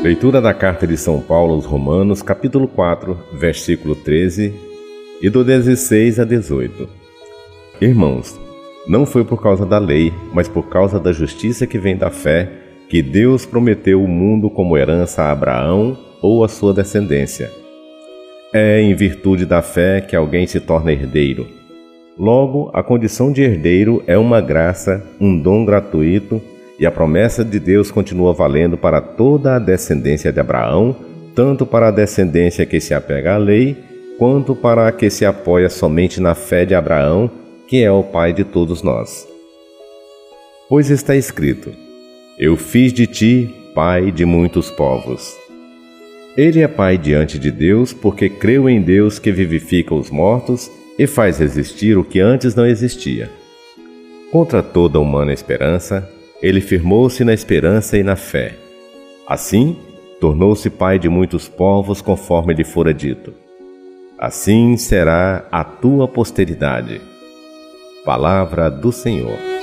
Leitura da carta de São Paulo aos Romanos, capítulo 4, versículo 13 e do 16 a 18. Irmãos, não foi por causa da lei, mas por causa da justiça que vem da fé, que Deus prometeu o mundo como herança a Abraão ou a sua descendência. É em virtude da fé que alguém se torna herdeiro. Logo, a condição de herdeiro é uma graça, um dom gratuito e a promessa de Deus continua valendo para toda a descendência de Abraão, tanto para a descendência que se apega à lei, quanto para a que se apoia somente na fé de Abraão, que é o pai de todos nós. Pois está escrito: Eu fiz de ti pai de muitos povos. Ele é pai diante de Deus porque creu em Deus que vivifica os mortos e faz existir o que antes não existia. Contra toda humana esperança, ele firmou-se na esperança e na fé. Assim, tornou-se pai de muitos povos, conforme lhe fora dito. Assim será a tua posteridade. Palavra do Senhor.